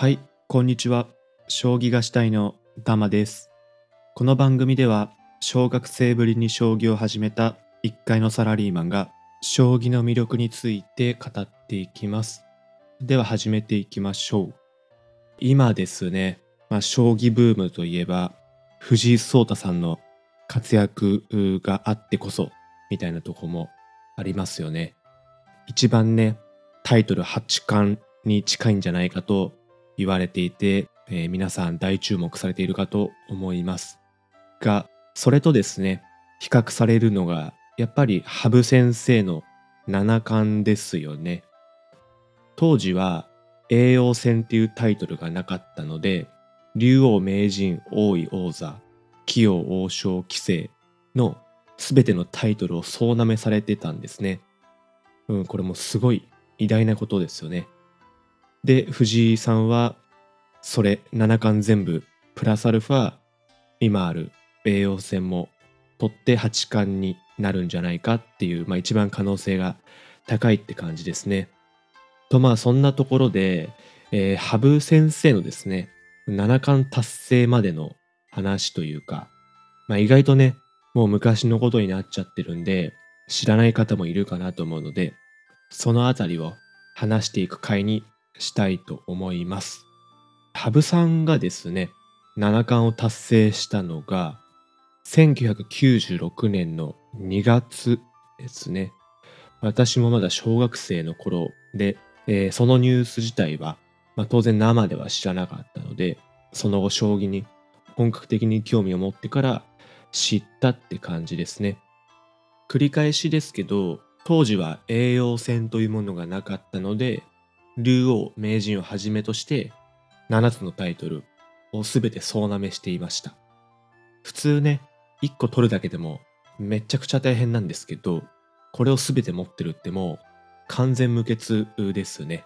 はい、こんにちは。将棋がしたいのダマです。この番組では、小学生ぶりに将棋を始めた一階のサラリーマンが、将棋の魅力について語っていきます。では始めていきましょう。今ですね、まあ、将棋ブームといえば、藤井聡太さんの活躍があってこそ、みたいなとこもありますよね。一番ね、タイトル八冠に近いんじゃないかと言われていて、えー皆さん大注目されているかと思います。が、それとですね、比較されるのが、やっぱり羽生先生の七冠ですよね。当時は栄養戦っていうタイトルがなかったので、竜王名人王位王座、棋王王将棋聖の全てのタイトルを総なめされてたんですね。うん、これもすごい偉大なことですよね。で、藤井さんは、それ、七冠全部、プラスアルファ、今ある栄養戦も取って八冠になるんじゃないかっていう、まあ一番可能性が高いって感じですね。と、まあそんなところで、えー羽生先生のですね、七冠達成までの話というか、まあ意外とね、もう昔のことになっちゃってるんで、知らない方もいるかなと思うので、そのあたりを話していく回にしたいと思います。羽生さんがですね、七冠を達成したのが、1996年の2月ですね。私もまだ小学生の頃で、えーそのニュース自体は、まあ、当然生では知らなかったので、その後将棋に本格的に興味を持ってから知ったって感じですね。繰り返しですけど、当時は栄養戦というものがなかったので、竜王名人をはじめとして7つのタイトルを全て総なめしていました。普通ね、1個取るだけでもめちゃくちゃ大変なんですけど、これを全て持ってるってもう完全無欠ですね。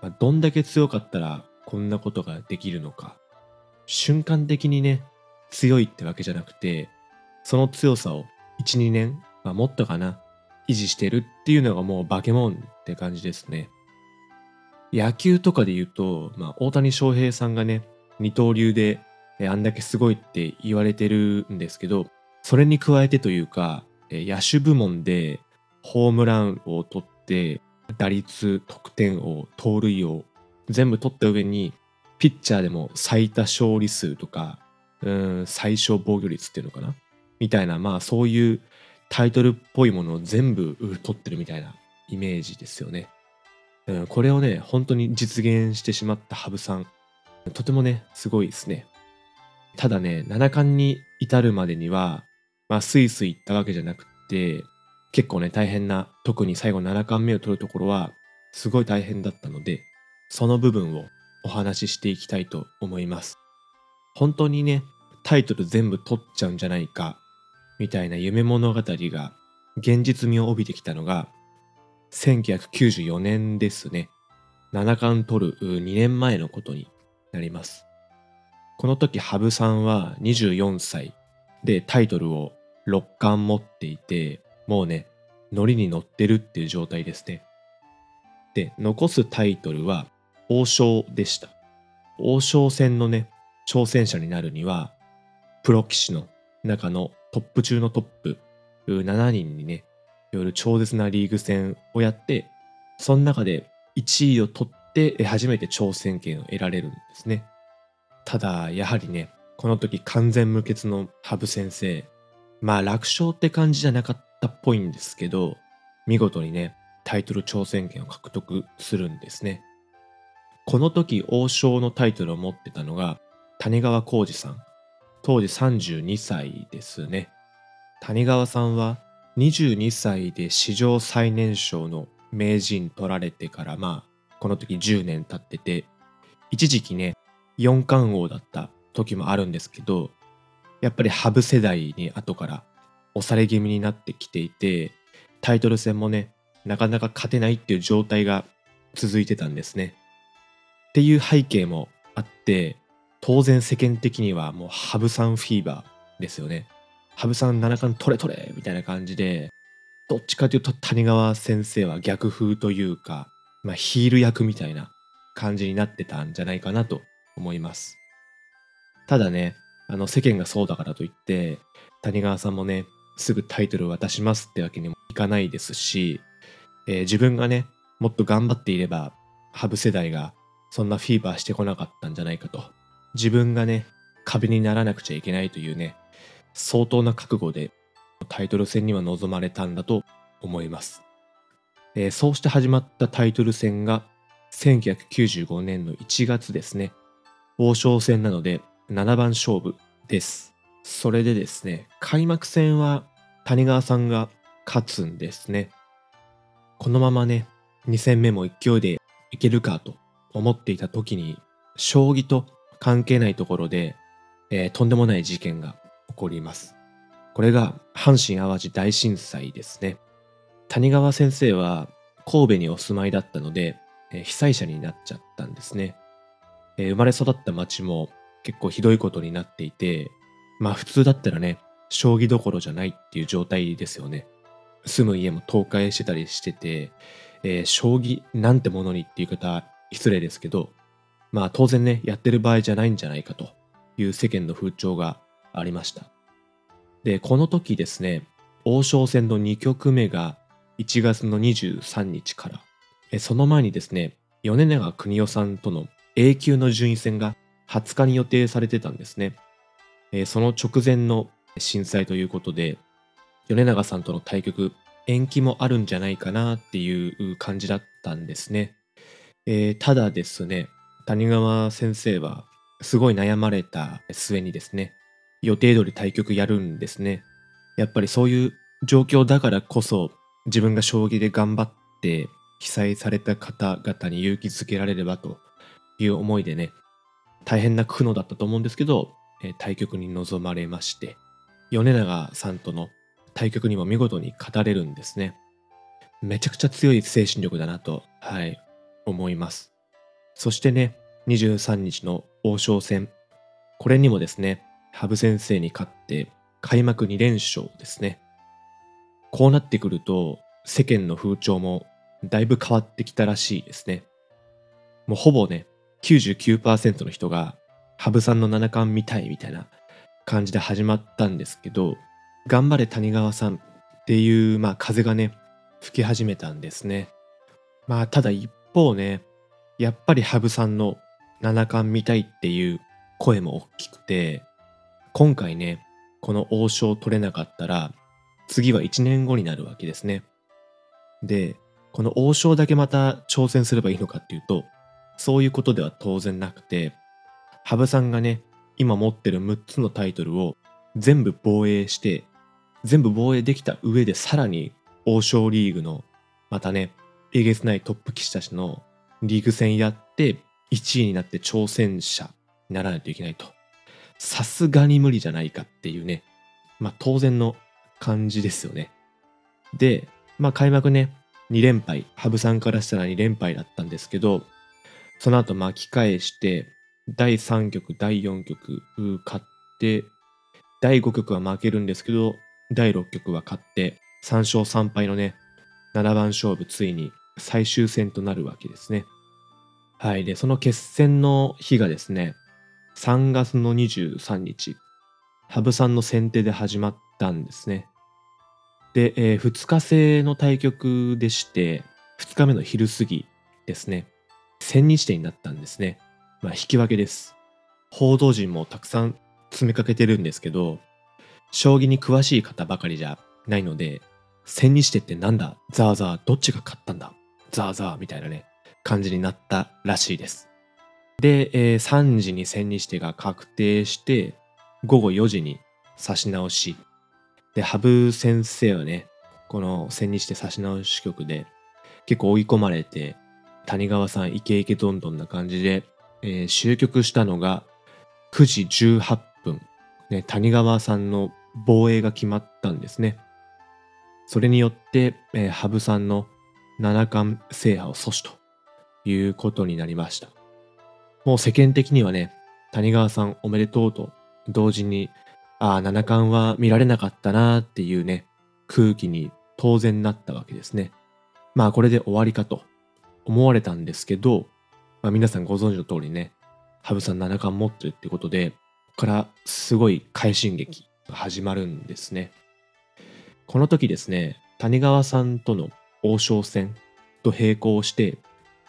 まあどんだけ強かったらこんなことができるのか。瞬間的にね、強いってわけじゃなくて、その強さを1、2年、まあ、もっとかな、維持してるっていうのがもう化け物って感じですね。野球とかで言うと、まあ、大谷翔平さんがね、二刀流であんだけすごいって言われてるんですけど、それに加えてというか、野手部門でホームランを取って、打率、得点王、盗塁王、全部取った上に、ピッチャーでも最多勝利数とか、うん、最小防御率っていうのかな？みたいな、まあそういうタイトルっぽいものを全部取ってるみたいなイメージですよね。これをね、本当に実現してしまった羽生さん。とてもね、すごいですね。ただね、七冠に至るまでには、まあ、スイスイ行ったわけじゃなくて、結構ね、大変な、特に最後七冠目を取るところは、すごい大変だったので、その部分をお話ししていきたいと思います。本当にね、タイトル全部取っちゃうんじゃないか、みたいな夢物語が現実味を帯びてきたのが、1994年ですね。七冠取る2年前のことになります。この時羽生さんは24歳でタイトルを6冠持っていて、もうね、ノリに乗ってるっていう状態ですね。で、残すタイトルは王将でした。王将戦のね、挑戦者になるには、プロ棋士の中のトップ中のトップ7人にね、いわゆる超絶なリーグ戦をやって、その中で1位を取って初めて挑戦権を得られるんですね。ただ、やはりね、この時完全無欠の羽生先生、まあ楽勝って感じじゃなかったっぽいんですけど、見事にね、タイトル挑戦権を獲得するんですね。この時王将のタイトルを持ってたのが谷川浩司さん。当時32歳ですね。谷川さんは22歳で史上最年少の名人取られてからまあこの時10年経ってて一時期ね四冠王だった時もあるんですけどやっぱり羽生世代に後から押され気味になってきていてタイトル戦もねなかなか勝てないっていう状態が続いてたんですね。っていう背景もあって当然世間的にはもう羽生さんフィーバーですよね。羽生さん七冠取れ取れみたいな感じでどっちかというと谷川先生は逆風というか、まあ、ヒール役みたいな感じになってたんじゃないかなと思います。ただね、あの世間がそうだからといって、谷川さんもね、すぐタイトルを渡しますってわけにもいかないですし、えー、自分がね、もっと頑張っていれば、ハブ世代がそんなフィーバーしてこなかったんじゃないかと。自分がね、壁にならなくちゃいけないというね、相当な覚悟でタイトル戦には臨まれたんだと思います。えー、そうして始まったタイトル戦が1995年の1月ですね。王将戦なので7番勝負です。それでですね、開幕戦は谷川さんが勝つんですね。このままね、2戦目も勢いでいけるかと思っていた時に、将棋と関係ないところで、えー、とんでもない事件が起こります。これが阪神淡路大震災ですね。谷川先生は神戸にお住まいだったので、え、被災者になっちゃったんですね、え、生まれ育った町も結構ひどいことになっていて、まあ普通だったらね、将棋どころじゃないっていう状態ですよね。住む家も倒壊してたりしてて、えー、将棋なんてものにっていう方失礼ですけど、まあ当然ね、やってる場合じゃないんじゃないかという世間の風潮がありました。で、この時ですね、王将戦の2局目が1月の23日から、その前にですね、米長邦夫さんとの A 級の順位戦が20日に予定されてたんですね。その直前の震災ということで、米長さんとの対局、延期もあるんじゃないかなっていう感じだったんですね。えー、ただですね、谷川先生はすごい悩まれた末にですね、予定通り対局やるんですね。やっぱりそういう状況だからこそ自分が将棋で頑張って被災された方々に勇気づけられればという思いでね、大変な苦悩だったと思うんですけど、対局に臨まれまして、米長さんとの対局にも見事に勝たれるんですね。めちゃくちゃ強い精神力だなと、はい、思います。そしてね、23日の王将戦。これにもですね、羽生先生に勝って開幕2連勝ですね。こうなってくると世間の風潮もだいぶ変わってきたらしいですね。もうほぼね、99%の人が羽生さんの七冠見たいみたいな感じで始まったんですけど、頑張れ谷川さんっていう、まあ風がね、吹き始めたんですね。まあただ一方ね、やっぱり羽生さんの七冠見たいっていう声も大きくて、今回ね、この王将取れなかったら、次は1年後になるわけですね。で、この王将だけまた挑戦すればいいのかっていうと、そういうことでは当然なくて、羽生さんがね、今持ってる6つのタイトルを全部防衛して、全部防衛できた上でさらに王将リーグの、またね、えげつないトップ棋士たちのリーグ戦やって1位になって挑戦者にならないといけないと。さすがに無理じゃないかっていうね、まあ当然の感じですよね。で、まあ開幕ね、2連敗、羽生さんからしたら2連敗だったんですけど、その後巻き返して、第3局、第4局、勝って、第5局は負けるんですけど、第6局は勝って、3勝3敗のね、7番勝負、ついに最終戦となるわけですね。はい。で、その決戦の日がですね、3月の23日、羽生さんの先手で始まったんですね。で、えー、2日制の対局でして、2日目の昼過ぎですね、千日手になったんですね。まあ、引き分けです。報道陣もたくさん詰めかけてるんですけど、将棋に詳しい方ばかりじゃないので、千日手ってなんだ？ザーザーどっちが勝ったんだ？ザーザーみたいなね、感じになったらしいです。で、えー、3時に千日手が確定して、午後4時に指し直し。で、羽生先生はね、この千日手指し直し局で結構追い込まれて、谷川さんイケイケどんどんな感じで、えー、終局したのが9時18分、ね、谷川さんの防衛が決まったんですね。それによって、えー、羽生さんの七冠制覇を阻止ということになりました。もう世間的にはね、谷川さんおめでとうと同時に、ああ、七冠は見られなかったなっていうね、空気に当然なったわけですね。まあこれで終わりかと思われたんですけど、まあ、皆さんご存知の通りね、羽生さん七冠持ってるってことで、ここからすごい快進撃が始まるんですね。この時ですね、谷川さんとの王将戦と並行して、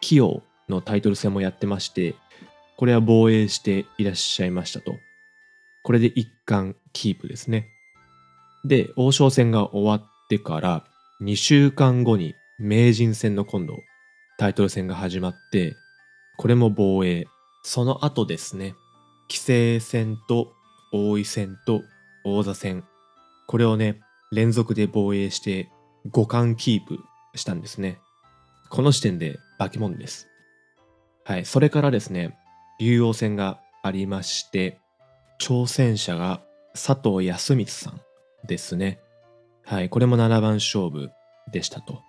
棋王のタイトル戦もやってまして、これは防衛していらっしゃいましたと。これで一貫キープですね。で、王将戦が終わってから2週間後に名人戦の今度タイトル戦が始まって、これも防衛。その後ですね、棋聖戦と王位戦と王座戦。これをね、連続で防衛して五冠キープしたんですね。この時点で化け物です。はい、それからですね、竜王戦がありまして、挑戦者が佐藤康光さんですね。はい、これも7番勝負でしたと。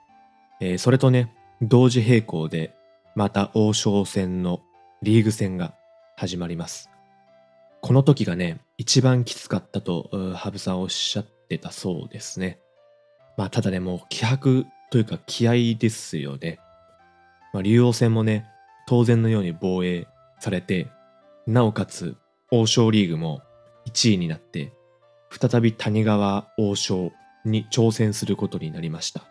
えー、それとね、同時並行で、また王将戦のリーグ戦が始まります。この時がね、一番きつかったと、羽生さんおっしゃってたそうですね。まあ、ただね、もう気迫というか気合ですよね。まあ、竜王戦もね、当然のように防衛されて、なおかつ王将リーグも1位になって、再び谷川王将に挑戦することになりました。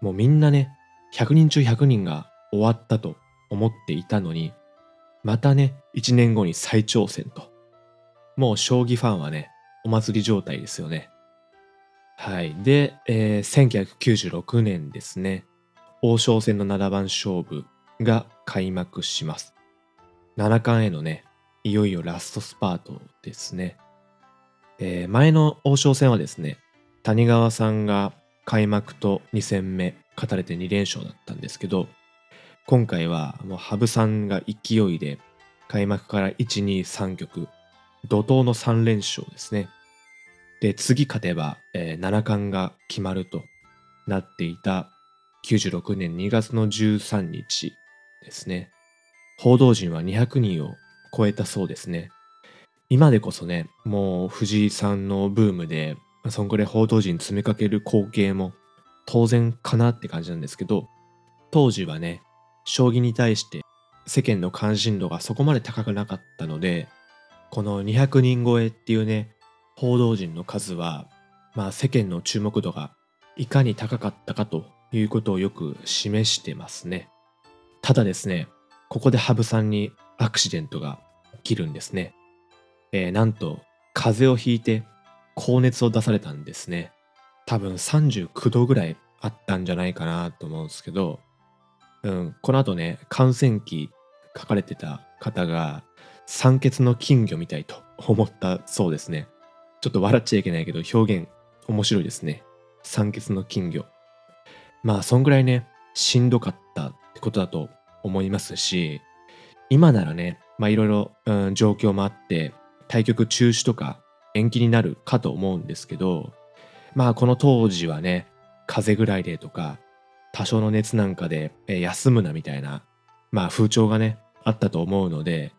もうみんなね、100人中100人が終わったと思っていたのに、またね、1年後に再挑戦と。もう将棋ファンはね、お祭り状態ですよね。はい。で、えー、1996年ですね、王将戦の七番勝負が開幕します。七冠へのね、いよいよラストスパートですね。えー、前の王将戦はですね、谷川さんが開幕と2戦目勝たれて2連勝だったんですけど、今回はもう羽生さんが勢いで開幕から1、2、3局、怒涛の3連勝ですね。で、次勝てば、えー、七冠が決まるとなっていた96年2月の13日ですね。報道陣は200人を超えたそうですね。今でこそね、もう藤井さんのブームで、そんぐらい報道陣詰めかける光景も当然かなって感じなんですけど、当時はね、将棋に対して世間の関心度がそこまで高くなかったので、この200人超えっていうね、報道陣の数は、まあ世間の注目度がいかに高かったかということをよく示してますね。ただですね、ここで羽生さんにアクシデントが起きるんですね。えー、なんと、風邪をひいて高熱を出されたんですね。多分39度ぐらいあったんじゃないかなと思うんですけど、うん、この後ね、感染期書かれてた方が、酸欠の金魚みたいと思ったそうですね。ちょっと笑っちゃいけないけど、表現面白いですね。酸欠の金魚。まあ、そんぐらいね、しんどかったってことだと思いますし、今ならね、いろいろ、状況もあって、対局中止とか延期になるかと思うんですけど、まあこの当時はね、風邪ぐらいでとか、多少の熱なんかで休むなみたいな、まあ風潮がね、あったと思うので、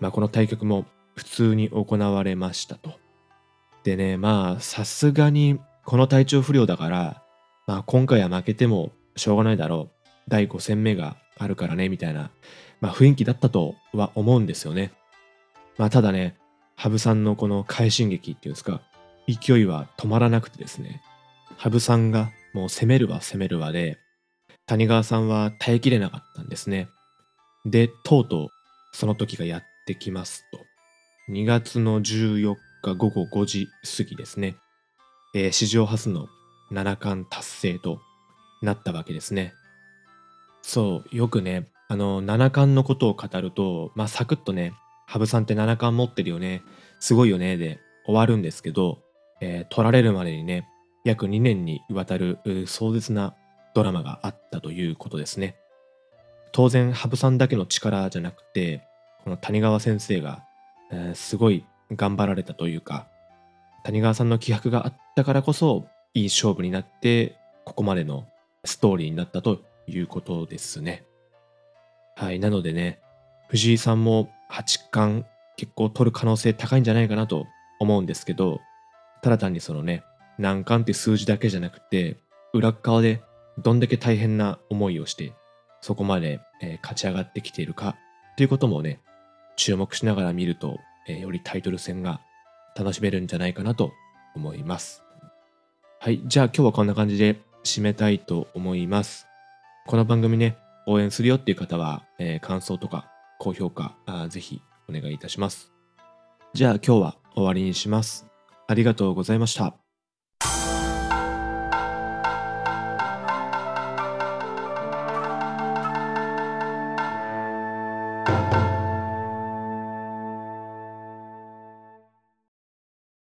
まあこの対局も普通に行われましたと。でね、まあさすがにこの体調不良だから、まあ今回は負けてもしょうがないだろう。第5戦目があるからね、みたいな、まあ雰囲気だったとは思うんですよね。まあただね、羽生さんのこの快進撃っていうんですか、勢いは止まらなくてですね、羽生さんがもう攻めるわ攻めるわで、谷川さんは耐えきれなかったんですね。で、とうとうその時がやってきますと。2月の14日午後5時過ぎですね。えー、史上初の七冠達成となったわけですね。そう、よくね、あの、七冠のことを語ると、まあ、サクッとね、羽生さんって七冠持ってるよね、すごいよね、で終わるんですけど、えー、取られるまでにね、約2年にわたる壮絶なドラマがあったということですね。当然、羽生さんだけの力じゃなくて、この谷川先生が、えー、すごい頑張られたというか、谷川さんの気迫があったからこそ、いい勝負になって、ここまでのストーリーになったということですね。はい。なのでね、藤井さんも八冠結構取る可能性高いんじゃないかなと思うんですけど、ただ単にそのね、難関って数字だけじゃなくて、裏側でどんだけ大変な思いをしてそこまで、えー勝ち上がってきているかということもね、注目しながら見ると、えーよりタイトル戦が楽しめるんじゃないかなと思います。はい、じゃあ今日はこんな感じで締めたいと思います。この番組ね、応援するよっていう方は、えー感想とか高評価あぜひお願いいたします。じゃあ今日は終わりにします。ありがとうございました。